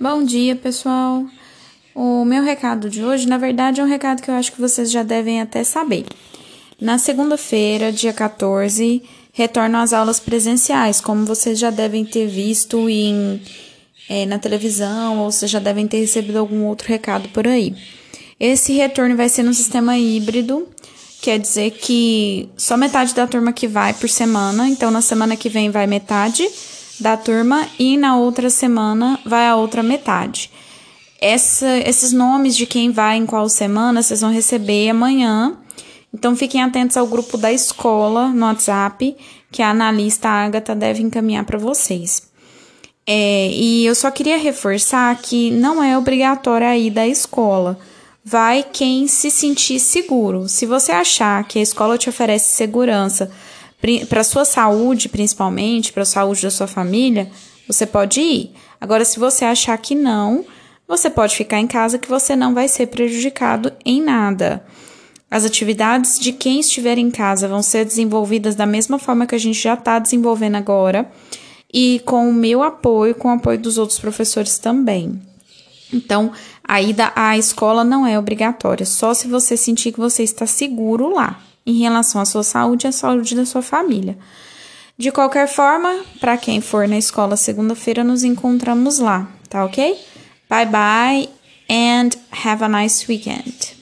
Bom dia, pessoal. O meu recado de hoje, na verdade, é um recado que eu acho que vocês já devem até saber. Na segunda-feira, dia 14, retornam as aulas presenciais, como vocês já devem ter visto em, é, na televisão, ou vocês já devem ter recebido algum outro recado por aí. Esse retorno vai ser no sistema híbrido, quer dizer que só metade da turma que vai por semana, então na semana que vem vai metade da turma e na outra semana vai a outra metade. Essa, esses nomes de quem vai em qual semana vocês vão receber amanhã. Então fiquem atentos ao grupo da escola no WhatsApp, que a analista Agatha deve encaminhar para vocês. É, e eu só queria reforçar que não é obrigatório a ir da escola. Vai quem se sentir seguro. Se você achar que a escola te oferece segurança para sua saúde, principalmente, para a saúde da sua família, você pode ir. Agora, se você achar que não, você pode ficar em casa que você não vai ser prejudicado em nada. As atividades de quem estiver em casa vão ser desenvolvidas da mesma forma que a gente já está desenvolvendo agora e com o meu apoio, com o apoio dos outros professores também. Então, a ida à escola não é obrigatória, só se você sentir que você está seguro lá em relação à sua saúde e à saúde da sua família. De qualquer forma, para quem for na escola segunda-feira, nos encontramos lá, tá ok? Bye bye and have a nice weekend.